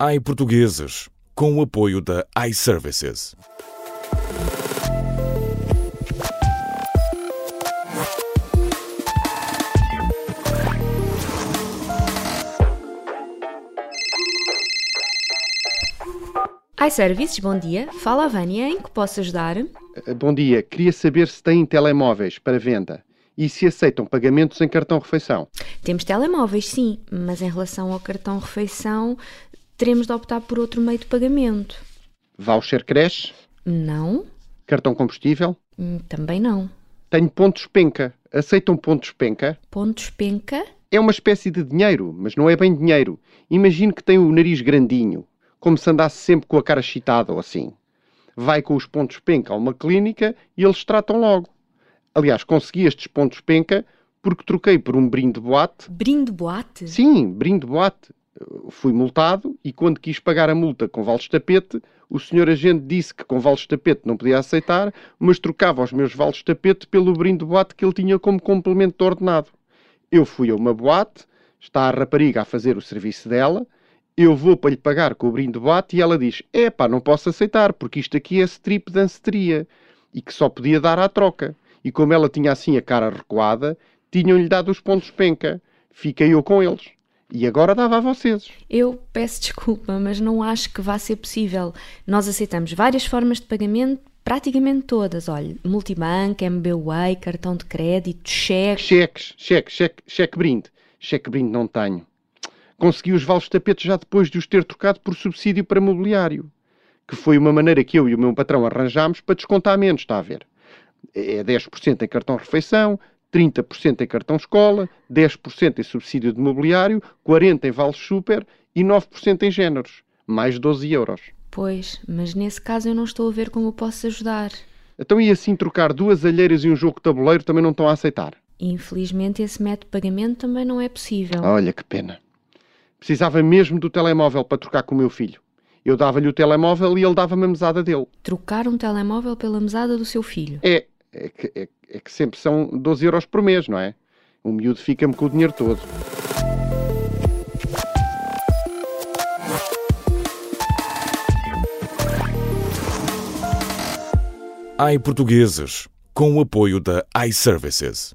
iPortugueses, com o apoio da iServices. iServices, bom dia. Fala a Vânia, em que posso ajudar? Eh, Bom dia, queria saber se têm telemóveis para venda e se aceitam pagamentos em cartão refeição. Temos telemóveis, sim, mas em relação ao cartão refeição, teremos de optar por outro meio de pagamento. Voucher creche, Não? cartão combustível. Hum, Também não. Tenho pontos penca. Aceitam pontos penca? Pontos penca? É uma espécie de dinheiro, mas não é bem dinheiro. Imagino que tem o nariz grandinho, como se andasse sempre com a cara chitada ou assim. Vai com os pontos penca a uma clínica e eles tratam logo. Aliás, consegui estes pontos penca porque troquei por um brinde boate Brinde boate? Sim, brinde boate. Eu Fui multado e quando quis pagar a multa com vales de tapete, o senhor agente disse que com vales de tapete não podia aceitar, mas trocava os meus vales de tapete pelo brinde boate que ele tinha como complemento de ordenado. Eu fui a uma boate, está a rapariga a fazer o serviço dela, eu vou para lhe pagar com o brinde boate e ela diz, epá, não posso aceitar, porque isto aqui é strip de e que só podia dar à troca. E como ela tinha assim a cara recuada, tinham-lhe dado os pontos penca. Fiquei eu com eles. E agora dava a vocês. Eu peço desculpa, mas não acho que vá ser possível. Nós aceitamos várias formas de pagamento, praticamente todas. Olha, multibanco, MBWay, cartão de crédito, cheque. Cheques, cheque, cheque, cheque brinde. Cheque brinde não tenho. Consegui os vales de tapete já depois de os ter trocado por subsídio para mobiliário. Que foi uma maneira que eu e o meu patrão arranjámos para descontar menos, está a ver? É 10% em cartão refeição, 30% em cartão escola, 10% em subsídio de mobiliário, 40% em vales super e 9% em géneros. Mais 12 euros. Pois, mas nesse caso eu não estou a ver como eu posso ajudar. Então e assim trocar duas alheiras e um jogo de tabuleiro também não estão a aceitar? Infelizmente, esse método de pagamento também não é possível. Olha que pena. Precisava mesmo do telemóvel para trocar com o meu filho. Eu dava-lhe o telemóvel e ele dava-me a mesada dele. Trocar um telemóvel pela mesada do seu filho. É, é que, é- é que sempre são 12 euros por mês, não é? O miúdo fica-me com o dinheiro todo. iPortugueses, com o apoio da iServices.